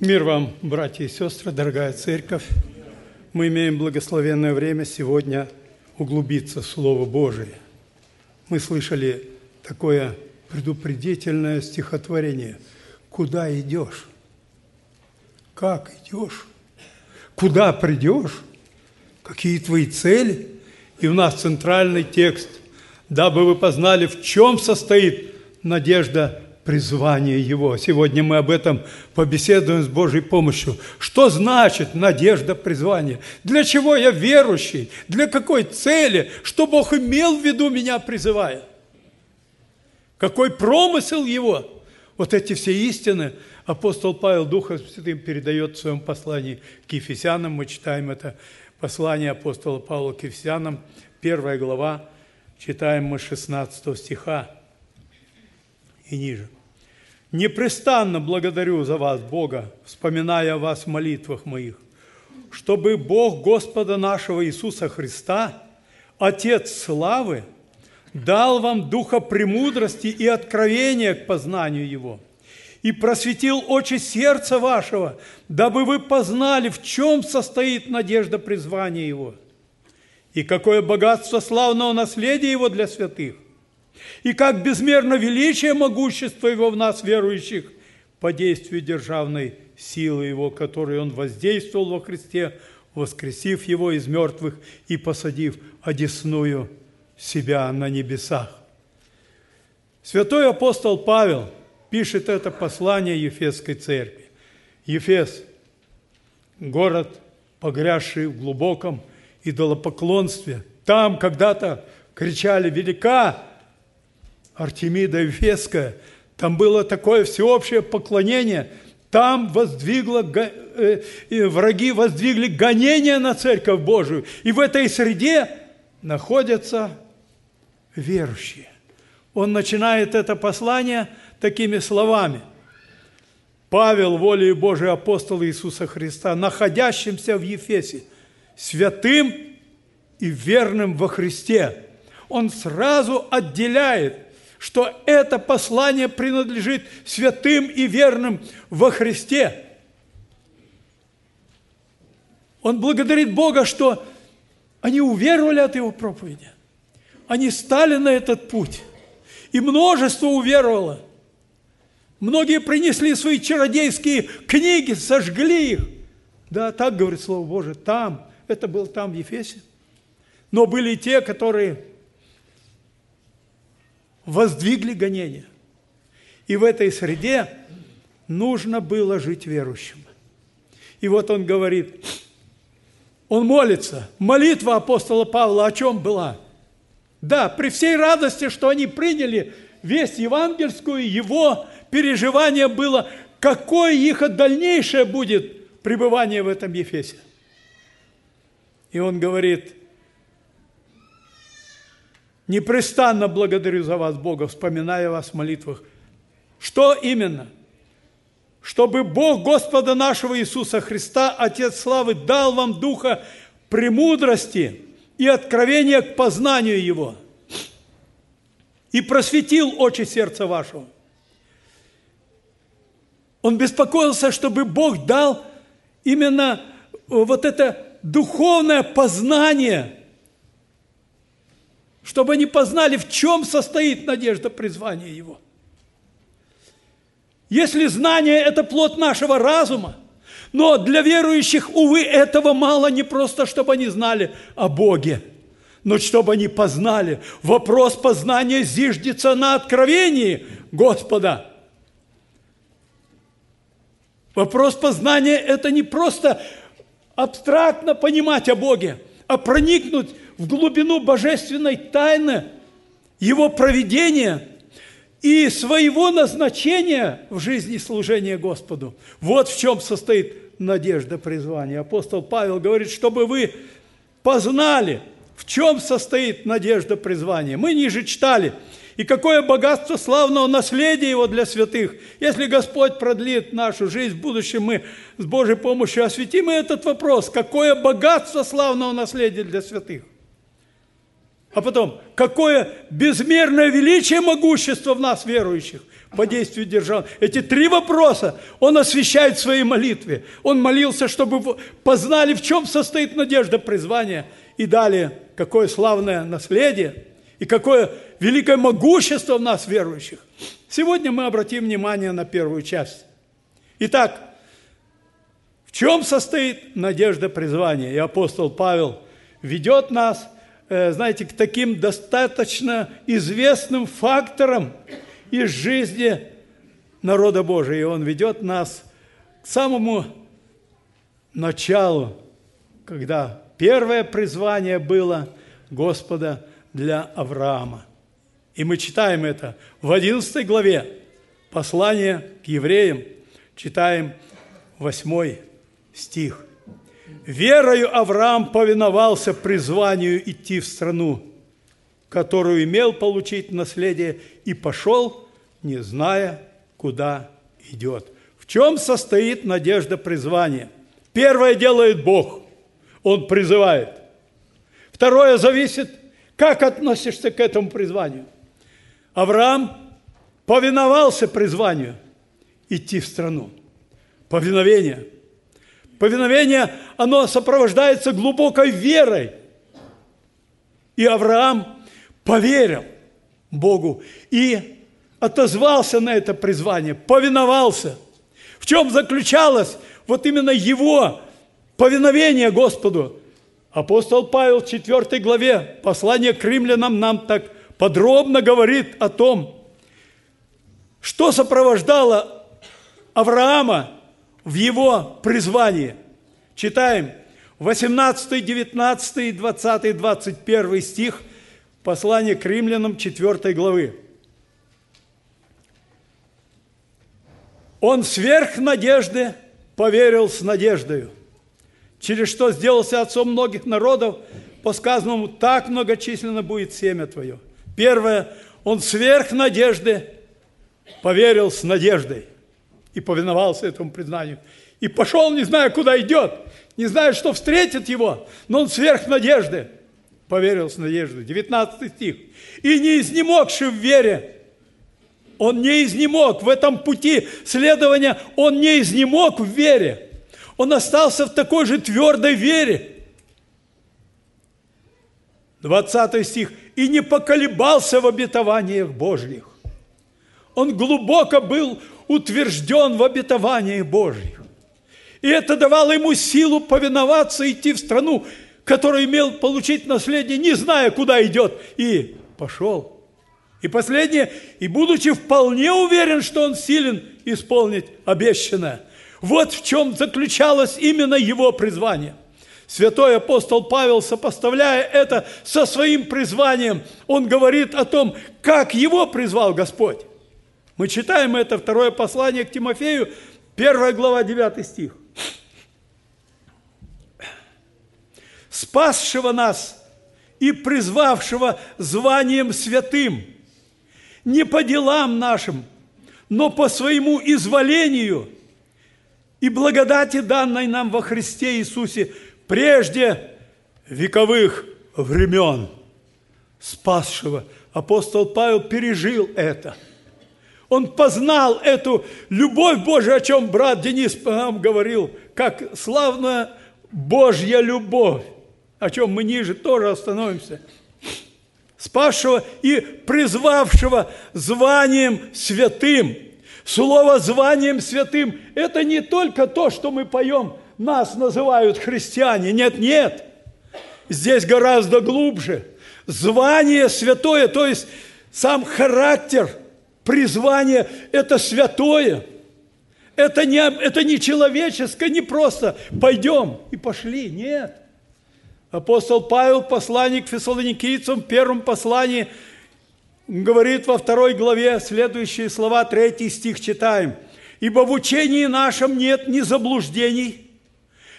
Мир вам, братья и сестры, дорогая церковь. Мы имеем благословенное время сегодня углубиться в Слово Божие. Мы слышали такое предупредительное стихотворение. Куда идешь? Как идешь? Куда придешь? Какие твои цели? И у нас центральный текст. Дабы вы познали, в чем состоит надежда призвание Его. Сегодня мы об этом побеседуем с Божьей помощью. Что значит надежда призвания? Для чего я верующий? Для какой цели? Что Бог имел в виду меня призывая? Какой промысел Его? Вот эти все истины апостол Павел Духом Святым передает в своем послании к Ефесянам. Мы читаем это послание апостола Павла к Ефесянам, первая глава, читаем мы 16 стиха и ниже. Непрестанно благодарю за вас, Бога, вспоминая о вас в молитвах моих, чтобы Бог Господа нашего Иисуса Христа, Отец славы, дал вам духа премудрости и откровения к познанию Его, и просветил очи сердца вашего, дабы вы познали, в чем состоит надежда призвания Его, и какое богатство славного наследия Его для святых, и как безмерно величие могущества Его в нас, верующих, по действию державной силы Его, которой Он воздействовал во Христе, воскресив Его из мертвых и посадив одесную себя на небесах. Святой апостол Павел пишет это послание Ефесской церкви. Ефес – город, погрязший в глубоком идолопоклонстве. Там когда-то кричали «Велика Артемида Эфесская, там было такое всеобщее поклонение, там воздвигло, э, враги воздвигли гонения на Церковь Божию, и в этой среде находятся верующие. Он начинает это послание такими словами. Павел, волею Божией апостол Иисуса Христа, находящимся в Ефесе, святым и верным во Христе. Он сразу отделяет что это послание принадлежит святым и верным во Христе. Он благодарит Бога, что они уверовали от Его проповеди. Они стали на этот путь. И множество уверовало. Многие принесли свои чародейские книги, сожгли их. Да, так говорит Слово Божие, там, это был там, в Ефесе. Но были и те, которые воздвигли гонения. И в этой среде нужно было жить верующим. И вот он говорит, он молится. Молитва апостола Павла о чем была? Да, при всей радости, что они приняли весть евангельскую, его переживание было, какое их дальнейшее будет пребывание в этом Ефесе. И он говорит, Непрестанно благодарю за вас, Бога, вспоминая вас в молитвах. Что именно? Чтобы Бог Господа нашего Иисуса Христа, Отец Славы, дал вам духа премудрости и откровения к познанию Его и просветил очи сердца вашего. Он беспокоился, чтобы Бог дал именно вот это духовное познание – чтобы они познали, в чем состоит надежда призвания его. Если знание – это плод нашего разума, но для верующих, увы, этого мало не просто, чтобы они знали о Боге, но чтобы они познали. Вопрос познания зиждется на откровении Господа. Вопрос познания – это не просто абстрактно понимать о Боге, а проникнуть в глубину божественной тайны, его проведения и своего назначения в жизни служения Господу. Вот в чем состоит надежда призвания. Апостол Павел говорит, чтобы вы познали, в чем состоит надежда призвания. Мы ниже читали, и какое богатство славного наследия его для святых. Если Господь продлит нашу жизнь в будущем, мы с Божьей помощью осветим и этот вопрос. Какое богатство славного наследия для святых? А потом, какое безмерное величие могущество в нас, верующих, по действию держал. Эти три вопроса он освещает в своей молитве. Он молился, чтобы познали, в чем состоит надежда призвания. И далее, какое славное наследие и какое великое могущество в нас, верующих. Сегодня мы обратим внимание на первую часть. Итак, в чем состоит надежда призвания? И апостол Павел ведет нас, знаете, к таким достаточно известным факторам из жизни народа Божия. И он ведет нас к самому началу, когда первое призвание было Господа для Авраама. И мы читаем это в 11 главе послания к евреям, читаем 8 стих. «Верою Авраам повиновался призванию идти в страну, которую имел получить наследие, и пошел, не зная, куда идет». В чем состоит надежда призвания? Первое делает Бог. Он призывает. Второе зависит, как относишься к этому призванию. Авраам повиновался призванию идти в страну. Повиновение – Повиновение, оно сопровождается глубокой верой. И Авраам поверил Богу и отозвался на это призвание, повиновался. В чем заключалось вот именно его повиновение Господу? Апостол Павел в 4 главе послания к римлянам нам так подробно говорит о том, что сопровождало Авраама в его призвании. Читаем 18, 19, 20, 21 стих послания к римлянам 4 главы. Он сверх надежды поверил с надеждою, через что сделался отцом многих народов, по сказанному, так многочисленно будет семя твое. Первое, он сверх надежды поверил с надеждой – и повиновался этому признанию. И пошел, не зная, куда идет, не зная, что встретит его, но он сверх надежды поверил с надеждой. 19 стих. «И не изнемогший в вере». Он не изнемог в этом пути следования, он не изнемог в вере. Он остался в такой же твердой вере. 20 стих. «И не поколебался в обетованиях Божьих». Он глубоко был утвержден в обетовании Божьих. И это давало ему силу повиноваться, идти в страну, которую имел получить наследие, не зная, куда идет. И пошел. И последнее, и будучи вполне уверен, что он силен исполнить обещанное. Вот в чем заключалось именно его призвание. Святой апостол Павел, сопоставляя это со своим призванием, он говорит о том, как его призвал Господь. Мы читаем это, второе послание к Тимофею, первая глава, 9 стих. «Спасшего нас и призвавшего званием святым, не по делам нашим, но по своему изволению и благодати, данной нам во Христе Иисусе, прежде вековых времен, спасшего». Апостол Павел пережил это – он познал эту любовь Божию, о чем брат Денис нам говорил, как славная Божья любовь, о чем мы ниже тоже остановимся. Спасшего и призвавшего званием святым. Слово званием святым – это не только то, что мы поем, нас называют христиане. Нет, нет. Здесь гораздо глубже. Звание святое, то есть сам характер – призвание – это святое. Это не, это не человеческое, не просто пойдем и пошли. Нет. Апостол Павел, посланник фессалоникийцам, в первом послании, говорит во второй главе следующие слова, третий стих читаем. «Ибо в учении нашем нет ни заблуждений,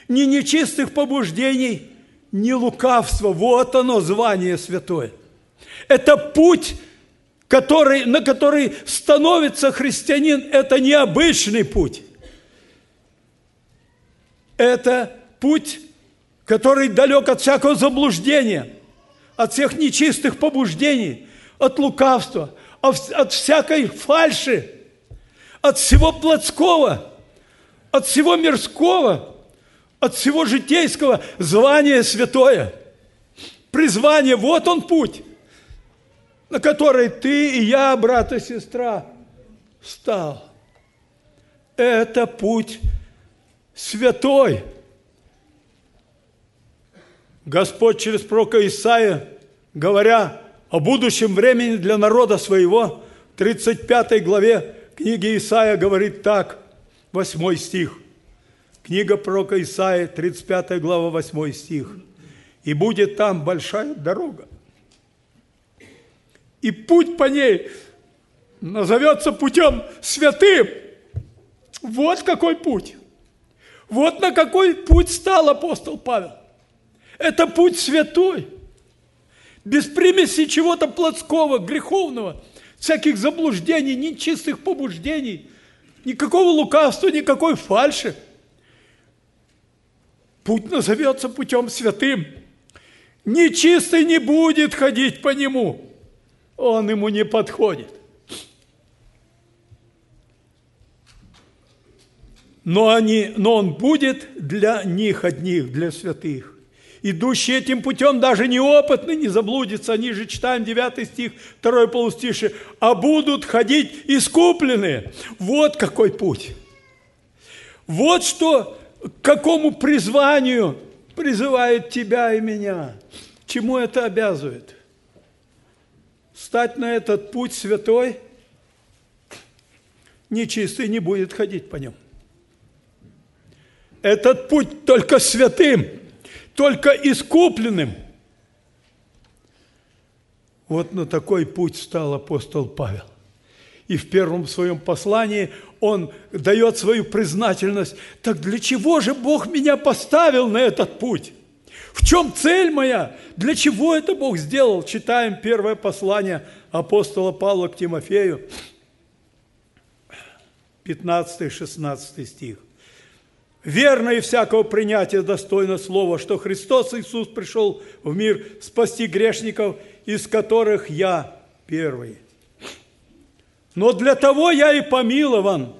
ни нечистых побуждений, ни лукавства». Вот оно, звание святое. Это путь который, на который становится христианин, это необычный путь. Это путь, который далек от всякого заблуждения, от всех нечистых побуждений, от лукавства, от всякой фальши, от всего плотского, от всего мирского, от всего житейского звания святое. Призвание, вот он путь, на который ты и я, брат и сестра, стал. Это путь святой. Господь через пророка Исаия, говоря о будущем времени для народа своего, в 35 главе книги Исаия говорит так, 8 стих. Книга пророка Исаия, 35 глава, 8 стих. «И будет там большая дорога, и путь по ней назовется путем святым». Вот какой путь. Вот на какой путь стал апостол Павел. Это путь святой. Без примеси чего-то плотского, греховного, всяких заблуждений, нечистых побуждений, никакого лукавства, никакой фальши. Путь назовется путем святым. Нечистый не будет ходить по нему. Он ему не подходит. но, они, но он будет для них одних, для святых. Идущие этим путем даже неопытны не заблудятся, они же читаем 9 стих, 2 полустиши, а будут ходить искупленные. Вот какой путь. Вот что, к какому призванию призывает тебя и меня. Чему это обязывает? Стать на этот путь святой, нечистый не будет ходить по нему. Этот путь только святым, только искупленным. Вот на такой путь стал апостол Павел. И в первом своем послании он дает свою признательность. Так для чего же Бог меня поставил на этот путь? В чем цель моя? Для чего это Бог сделал? Читаем первое послание апостола Павла к Тимофею, 15-16 стих. Верно и всякого принятия достойно слова, что Христос Иисус пришел в мир спасти грешников, из которых я первый. Но для того я и помилован,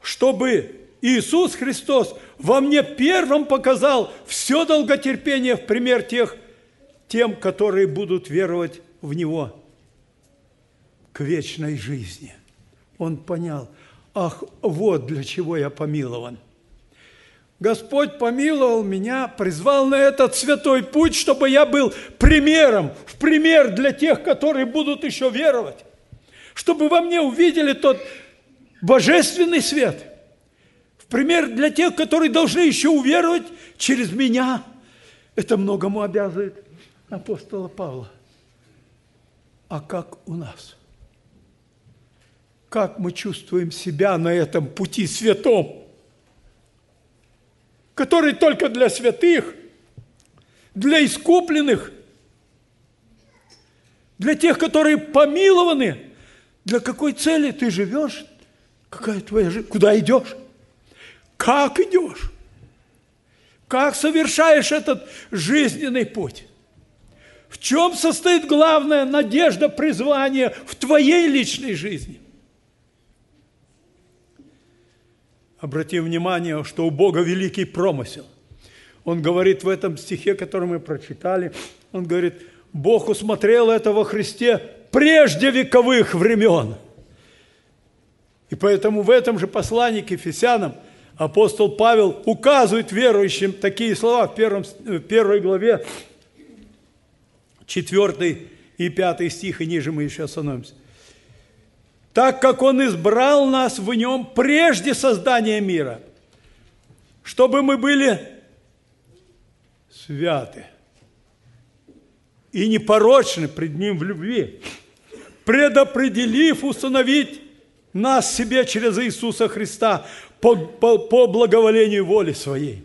чтобы Иисус Христос во мне первым показал все долготерпение в пример тех, тем, которые будут веровать в Него к вечной жизни. Он понял, ах, вот для чего я помилован. Господь помиловал меня, призвал на этот святой путь, чтобы я был примером, в пример для тех, которые будут еще веровать. Чтобы во мне увидели тот божественный свет. Пример для тех, которые должны еще уверовать через меня. Это многому обязывает апостола Павла. А как у нас? Как мы чувствуем себя на этом пути святом? который только для святых, для искупленных, для тех, которые помилованы. Для какой цели ты живешь? Какая твоя жизнь? Куда идешь? Как идешь? Как совершаешь этот жизненный путь? В чем состоит главная надежда, призвание в твоей личной жизни? Обратим внимание, что у Бога великий промысел. Он говорит в этом стихе, который мы прочитали, он говорит, Бог усмотрел это во Христе прежде вековых времен. И поэтому в этом же послании к Ефесянам апостол Павел указывает верующим такие слова в, первом, в первой главе, 4 и 5 стих, и ниже мы еще остановимся. Так как Он избрал нас в Нем прежде создания мира, чтобы мы были святы и непорочны пред Ним в любви, предопределив установить нас себе через Иисуса Христа по, по, по благоволению воли Своей.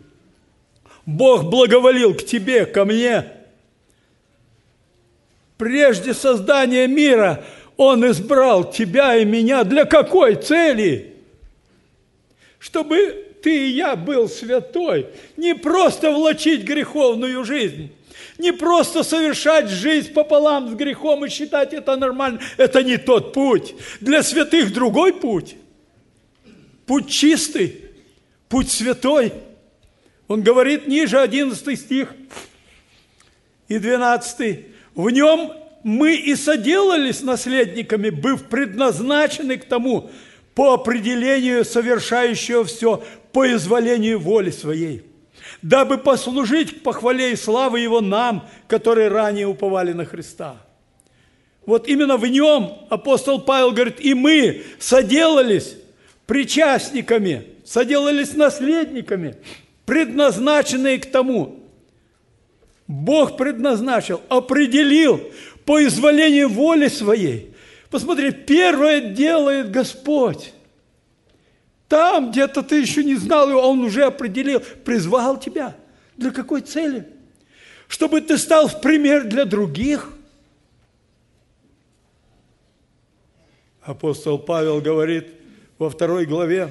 Бог благоволил к тебе, ко мне. Прежде создания мира – он избрал тебя и меня для какой цели? Чтобы ты и я был святой, не просто влачить греховную жизнь, Не просто совершать жизнь пополам с грехом и считать это нормально. Это не тот путь. Для святых другой путь. Путь чистый, путь святой. Он говорит ниже 11 стих и 12. В нем мы и соделались наследниками, быв предназначены к тому, по определению совершающего все по изволению воли своей, дабы послужить к похвале и славе Его нам, которые ранее уповали на Христа. Вот именно в нем апостол Павел говорит, и мы соделались причастниками, соделались наследниками, предназначенные к тому. Бог предназначил, определил по изволению воли своей. Посмотри, первое делает Господь. Там где-то ты еще не знал его, он уже определил, призвал тебя. Для какой цели? Чтобы ты стал в пример для других. Апостол Павел говорит во второй главе,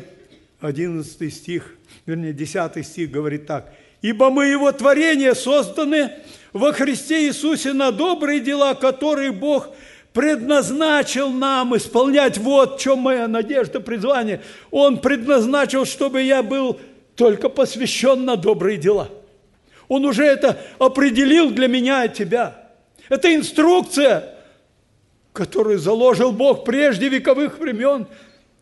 11 стих, вернее, 10 стих говорит так. «Ибо мы Его творение созданы во Христе Иисусе на добрые дела, которые Бог – предназначил нам исполнять вот в чем моя надежда, призвание. Он предназначил, чтобы я был только посвящен на добрые дела. Он уже это определил для меня и тебя. Это инструкция, которую заложил Бог прежде вековых времен,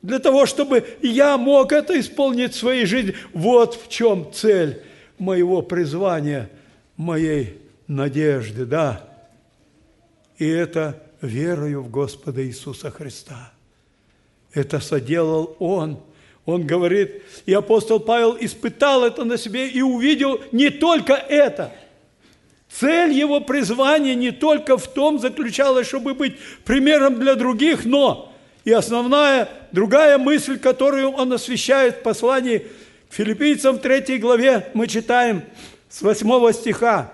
для того, чтобы я мог это исполнить в своей жизни. Вот в чем цель моего призвания, моей надежды, да. И это верою в Господа Иисуса Христа. Это соделал Он. Он говорит, и апостол Павел испытал это на себе и увидел не только это. Цель его призвания не только в том заключалась, чтобы быть примером для других, но и основная, другая мысль, которую он освещает в послании к филиппийцам в 3 главе, мы читаем с 8 стиха.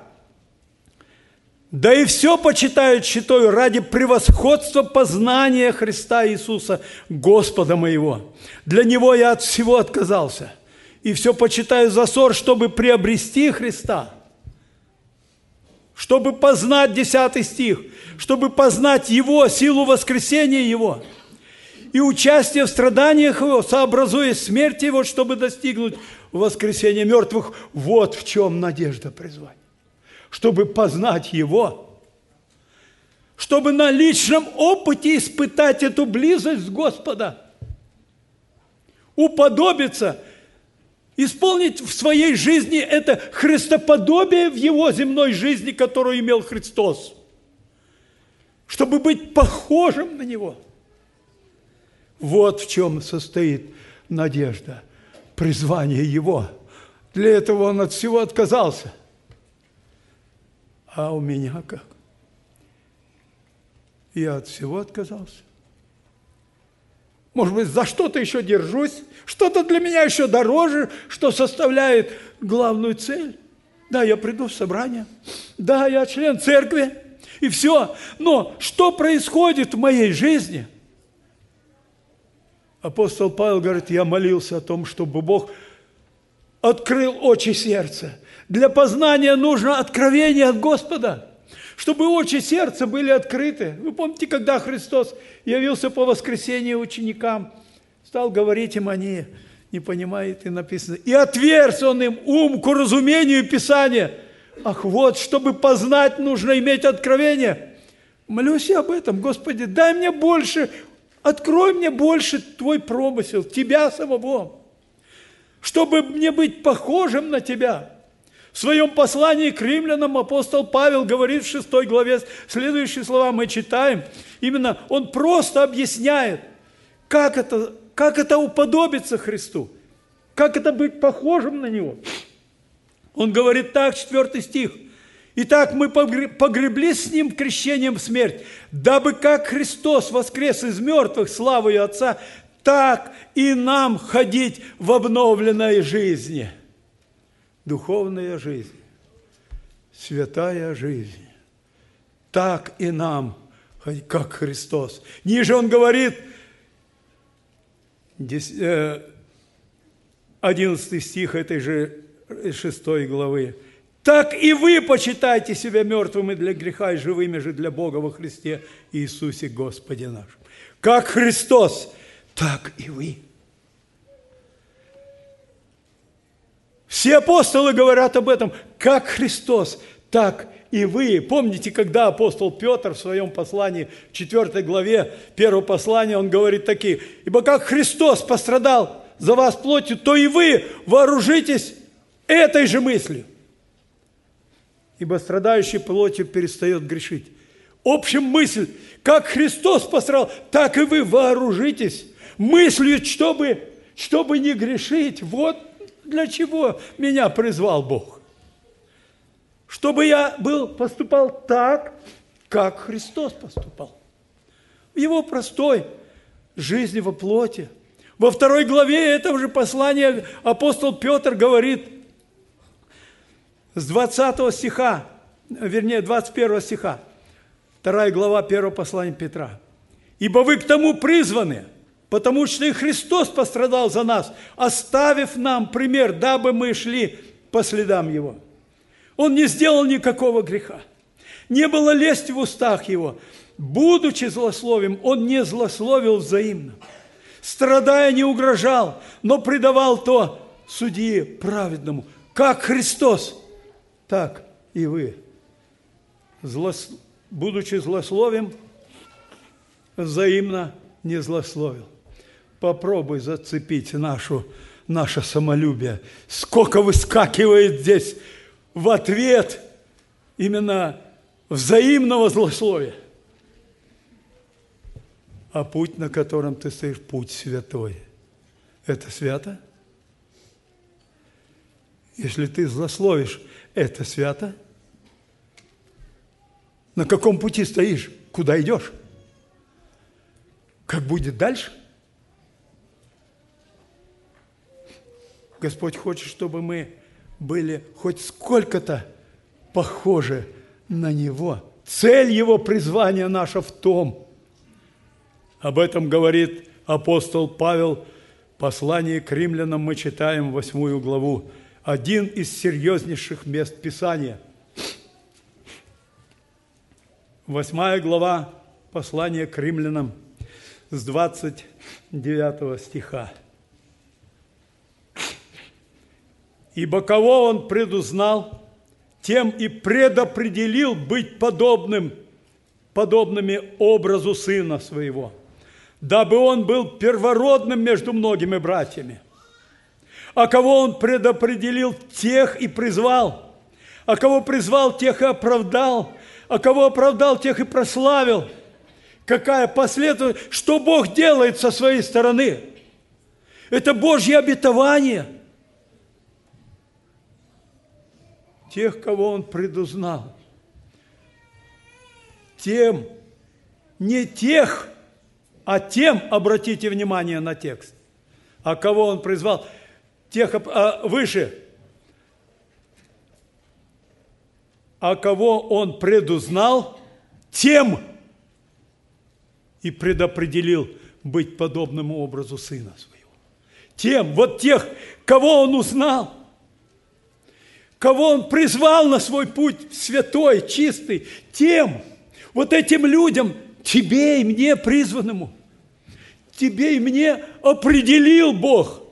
Да и все почитают щитою ради превосходства познания Христа Иисуса, Господа моего. Для Него я от всего отказался. И все почитаю за ссор, чтобы приобрести Христа. Чтобы познать, 10 стих, чтобы познать Его, силу воскресения Его. И участие в страданиях Его, сообразуя смерть Его, чтобы достигнуть воскресения мертвых. Вот в чем надежда призвания чтобы познать Его, чтобы на личном опыте испытать эту близость Господа, уподобиться, исполнить в своей жизни это христоподобие в Его земной жизни, которую имел Христос, чтобы быть похожим на Него. Вот в чем состоит надежда, призвание Его. Для этого Он от всего отказался – а у меня как? Я от всего отказался. Может быть, за что-то еще держусь, что-то для меня еще дороже, что составляет главную цель. Да, я приду в собрание, да, я член церкви, и все. Но что происходит в моей жизни? Апостол Павел говорит, я молился о том, чтобы Бог открыл очи сердца, для познания нужно откровение от Господа, чтобы очи сердца были открыты. Вы помните, когда Христос явился по воскресенье ученикам, стал говорить им они, не понимает, и написано, и отверз он им ум к разумению Писания. Ах, вот, чтобы познать, нужно иметь откровение. Молюсь я об этом, Господи, дай мне больше, открой мне больше Твой промысел, Тебя самого, чтобы мне быть похожим на Тебя – в своем послании к римлянам апостол Павел говорит в 6 главе, следующие слова мы читаем, именно он просто объясняет, как это, как это уподобиться Христу, как это быть похожим на Него. Он говорит так, 4 стих, «Итак, мы погребли с Ним крещением в смерть, дабы как Христос воскрес из мертвых славою Отца, так и нам ходить в обновленной жизни» духовная жизнь, святая жизнь. Так и нам, как Христос. Ниже он говорит, 11 э, стих этой же 6 главы. Так и вы почитайте себя мертвыми для греха и живыми же для Бога во Христе Иисусе Господе нашем. Как Христос, так и вы. Все апостолы говорят об этом, как Христос, так и вы. Помните, когда апостол Петр в своем послании, в 4 главе 1 послания, он говорит такие, «Ибо как Христос пострадал за вас плотью, то и вы вооружитесь этой же мыслью. Ибо страдающий плотью перестает грешить». Общем мысль, как Христос пострадал, так и вы вооружитесь мыслью, чтобы, чтобы не грешить. Вот для чего меня призвал Бог? Чтобы я был, поступал так, как Христос поступал. В его простой жизни во плоти. Во второй главе этого же послания апостол Петр говорит с 20 стиха, вернее, 21 стиха, вторая глава первого послания Петра. «Ибо вы к тому призваны, потому что и Христос пострадал за нас, оставив нам пример, дабы мы шли по следам Его. Он не сделал никакого греха. Не было лести в устах Его. Будучи злословием, Он не злословил взаимно. Страдая, не угрожал, но предавал то судьи праведному. Как Христос, так и вы. Злос... Будучи злословием, взаимно не злословил попробуй зацепить нашу, наше самолюбие. Сколько выскакивает здесь в ответ именно взаимного злословия. А путь, на котором ты стоишь, путь святой. Это свято? Если ты злословишь, это свято? На каком пути стоишь? Куда идешь? Как будет дальше? Господь хочет, чтобы мы были хоть сколько-то похожи на Него. Цель Его призвания наша в том. Об этом говорит апостол Павел в послании к римлянам мы читаем восьмую главу. Один из серьезнейших мест Писания. Восьмая глава послания к римлянам с 29 стиха. Ибо кого он предузнал, тем и предопределил быть подобным, подобными образу Сына Своего, дабы он был первородным между многими братьями. А кого он предопределил, тех и призвал. А кого призвал, тех и оправдал. А кого оправдал, тех и прославил. Какая последовательность, что Бог делает со своей стороны? Это Божье обетование – тех, кого Он предузнал. Тем, не тех, а тем, обратите внимание на текст, а кого Он призвал, тех а, выше, а кого Он предузнал, тем и предопределил быть подобным образу Сына Своего. Тем, вот тех, кого Он узнал – кого Он призвал на свой путь святой, чистый, тем, вот этим людям, тебе и мне призванному, тебе и мне определил Бог,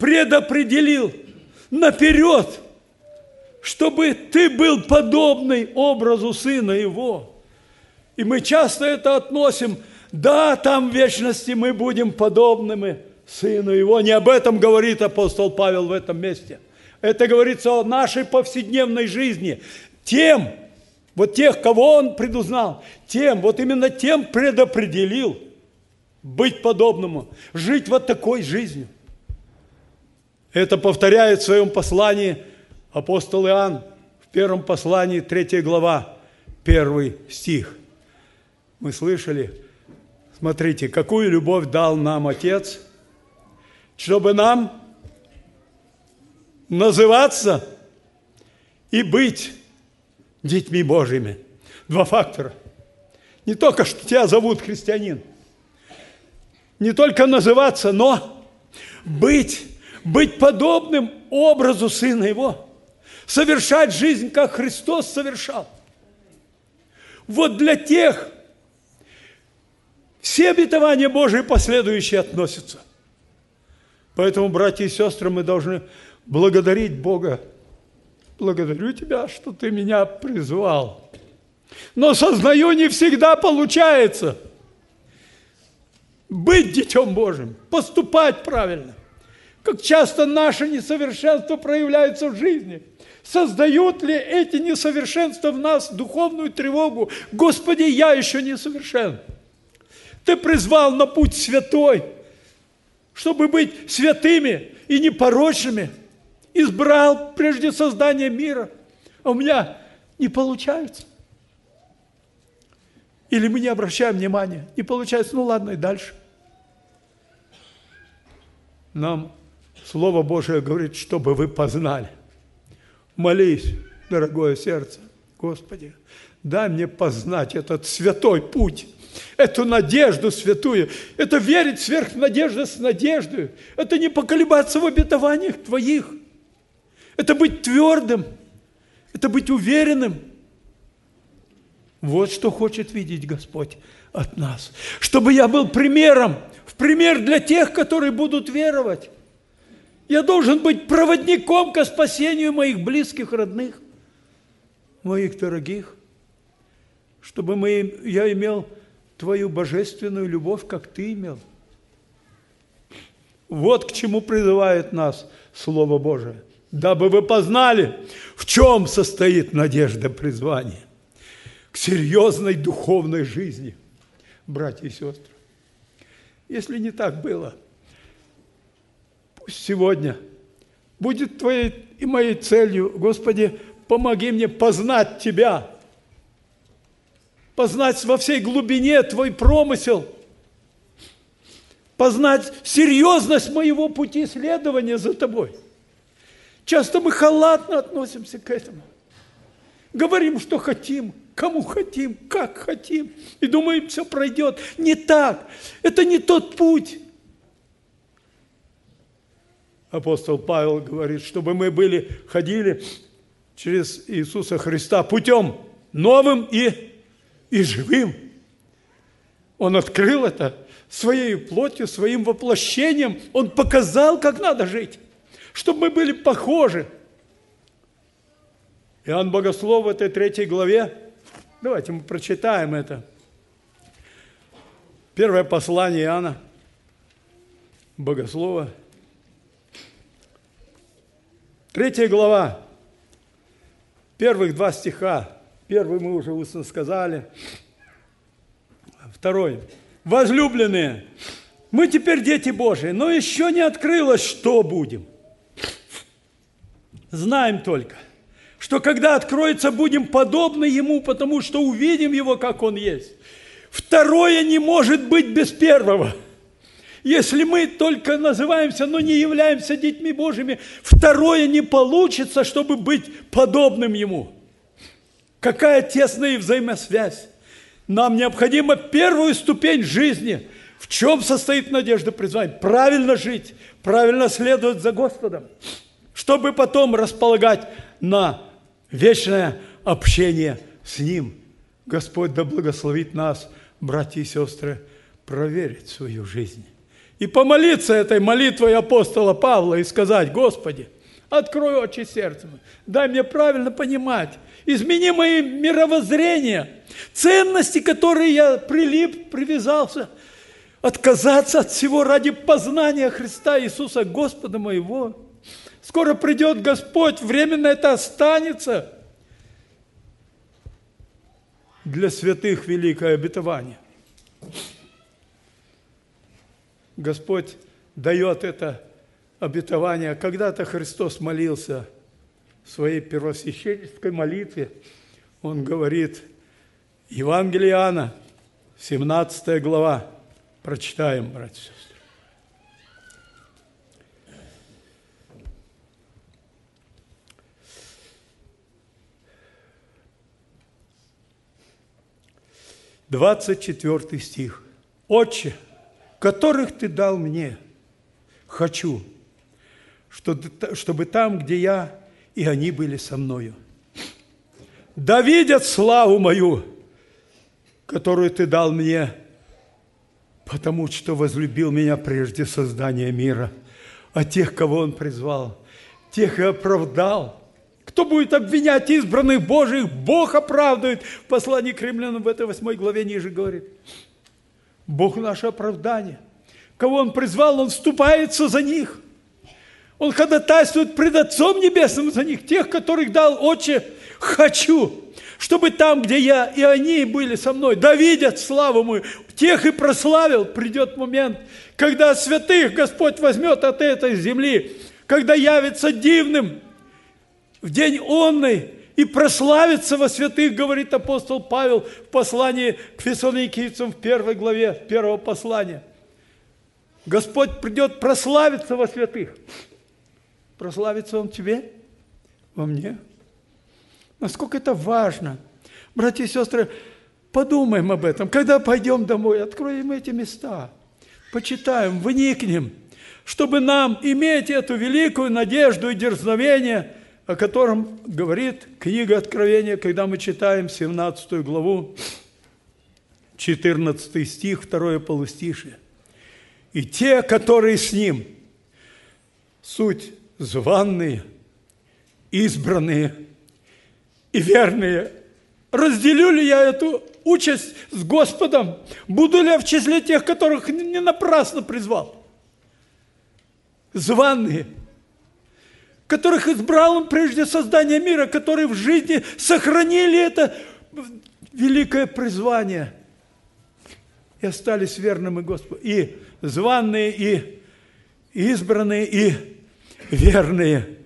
предопределил наперед, чтобы ты был подобный образу Сына Его. И мы часто это относим, да, там в вечности мы будем подобными Сыну Его. Не об этом говорит апостол Павел в этом месте – это говорится о нашей повседневной жизни. Тем, вот тех, кого Он предузнал, тем, вот именно тем предопределил быть подобному, жить вот такой жизнью. Это повторяет в своем послании апостол Иоанн в первом послании, третья глава, первый стих. Мы слышали, смотрите, какую любовь дал нам Отец, чтобы нам называться и быть детьми Божьими. Два фактора. Не только, что тебя зовут христианин, не только называться, но быть, быть подобным образу Сына Его. совершать жизнь, как Христос совершал. Вот для тех все обетования Божии последующие относятся. Поэтому, братья и сестры, мы должны благодарить Бога. Благодарю Тебя, что Ты меня призвал. Но сознаю, не всегда получается быть Детем Божьим, поступать правильно. Как часто наше несовершенство проявляется в жизни. Создают ли эти несовершенства в нас духовную тревогу? Господи, я еще несовершен. Ты призвал на путь святой, чтобы быть святыми и непорочными. Избрал прежде создания мира, а у меня не получается. Или мы не обращаем внимания, не получается, ну ладно, и дальше. Нам Слово Божие говорит, чтобы вы познали. Молись, дорогое сердце, Господи, дай мне познать этот святой путь, эту надежду святую. Это верить сверх надежды с надеждой. Это не поколебаться в обетованиях Твоих. Это быть твердым. Это быть уверенным. Вот что хочет видеть Господь от нас. Чтобы я был примером, в пример для тех, которые будут веровать. Я должен быть проводником к спасению моих близких, родных, моих дорогих, чтобы мы, я имел Твою божественную любовь, как Ты имел. Вот к чему призывает нас Слово Божие. Дабы вы познали, в чем состоит надежда призвания. К серьезной духовной жизни, братья и сестры. Если не так было – сегодня будет Твоей и моей целью, Господи, помоги мне познать Тебя, познать во всей глубине Твой промысел, познать серьезность моего пути следования за Тобой. Часто мы халатно относимся к этому. Говорим, что хотим, кому хотим, как хотим, и думаем, все пройдет. Не так. Это не тот путь апостол Павел говорит, чтобы мы были, ходили через Иисуса Христа путем новым и, и живым. Он открыл это своей плотью, своим воплощением. Он показал, как надо жить, чтобы мы были похожи. Иоанн Богослов в этой третьей главе, давайте мы прочитаем это. Первое послание Иоанна Богослова – Третья глава, первых два стиха. Первый мы уже устно сказали. Второй. Возлюбленные, мы теперь дети Божии, но еще не открылось, что будем. Знаем только, что когда откроется, будем подобны Ему, потому что увидим Его, как Он есть. Второе не может быть без первого – если мы только называемся, но не являемся детьми Божьими, второе не получится, чтобы быть подобным Ему. Какая тесная взаимосвязь. Нам необходимо первую ступень жизни. В чем состоит надежда призвания? Правильно жить, правильно следовать за Господом, чтобы потом располагать на вечное общение с Ним. Господь да благословит нас, братья и сестры, проверить свою жизнь и помолиться этой молитвой апостола Павла и сказать, Господи, открой очи сердца, дай мне правильно понимать, измени мои мировоззрения, ценности, которые я прилип, привязался, отказаться от всего ради познания Христа Иисуса Господа моего. Скоро придет Господь, временно это останется. Для святых великое обетование – Господь дает это обетование. Когда-то Христос молился в своей первосвященнической молитве. Он говорит, Евангелие Иоанна, 17 глава, прочитаем, братья и сестры. Двадцать четвертый стих. Отче, которых Ты дал мне. Хочу, чтобы там, где я и они были со мною. Да видят славу мою, которую Ты дал мне, потому что возлюбил меня прежде создания мира, а тех, кого Он призвал, тех и оправдал – кто будет обвинять избранных Божьих, Бог оправдывает. В послании к римлянам в этой восьмой главе ниже говорит. Бог наше оправдание. Кого Он призвал, Он вступается за них. Он ходатайствует пред Отцом Небесным за них, тех, которых дал Отче, хочу, чтобы там, где я, и они были со мной, да видят славу мою, тех и прославил. Придет момент, когда святых Господь возьмет от этой земли, когда явится дивным, в день онный и прославится во святых, говорит апостол Павел в послании к фессалоникийцам в первой главе первого послания. Господь придет прославиться во святых. Прославится Он тебе, во мне. Насколько это важно. Братья и сестры, подумаем об этом. Когда пойдем домой, откроем эти места, почитаем, вникнем, чтобы нам иметь эту великую надежду и дерзновение – о котором говорит книга Откровения, когда мы читаем 17 главу, 14 стих, второе полустишие. «И те, которые с ним, суть званные, избранные и верные, разделю ли я эту участь с Господом? Буду ли я в числе тех, которых не напрасно призвал? Званные – которых избрал Он прежде создания мира, которые в жизни сохранили это великое призвание и остались верными Господу. И званные, и избранные, и верные.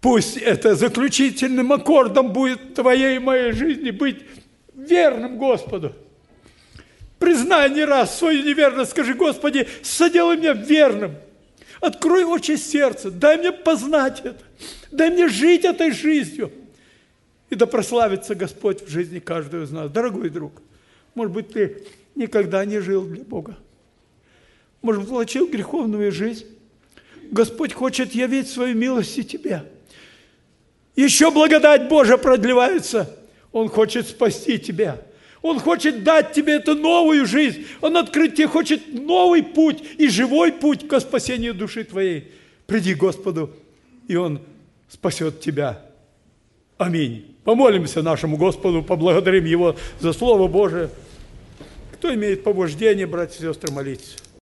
Пусть это заключительным аккордом будет твоей и моей жизни быть верным Господу. Признай не раз свою неверность, скажи, Господи, соделай меня верным – Открой очи сердца, дай мне познать это, дай мне жить этой жизнью. И да прославится Господь в жизни каждого из нас. Дорогой друг, может быть, ты никогда не жил для Бога. Может быть, влачил греховную жизнь. Господь хочет явить свою милость и тебе. Еще благодать Божия продлевается. Он хочет спасти тебя. Он хочет дать тебе эту новую жизнь. Он открыть тебе хочет новый путь и живой путь к спасению души твоей. Приди к Господу, и Он спасет тебя. Аминь. Помолимся нашему Господу, поблагодарим Его за Слово Божие. Кто имеет побуждение, братья и сестры, молиться?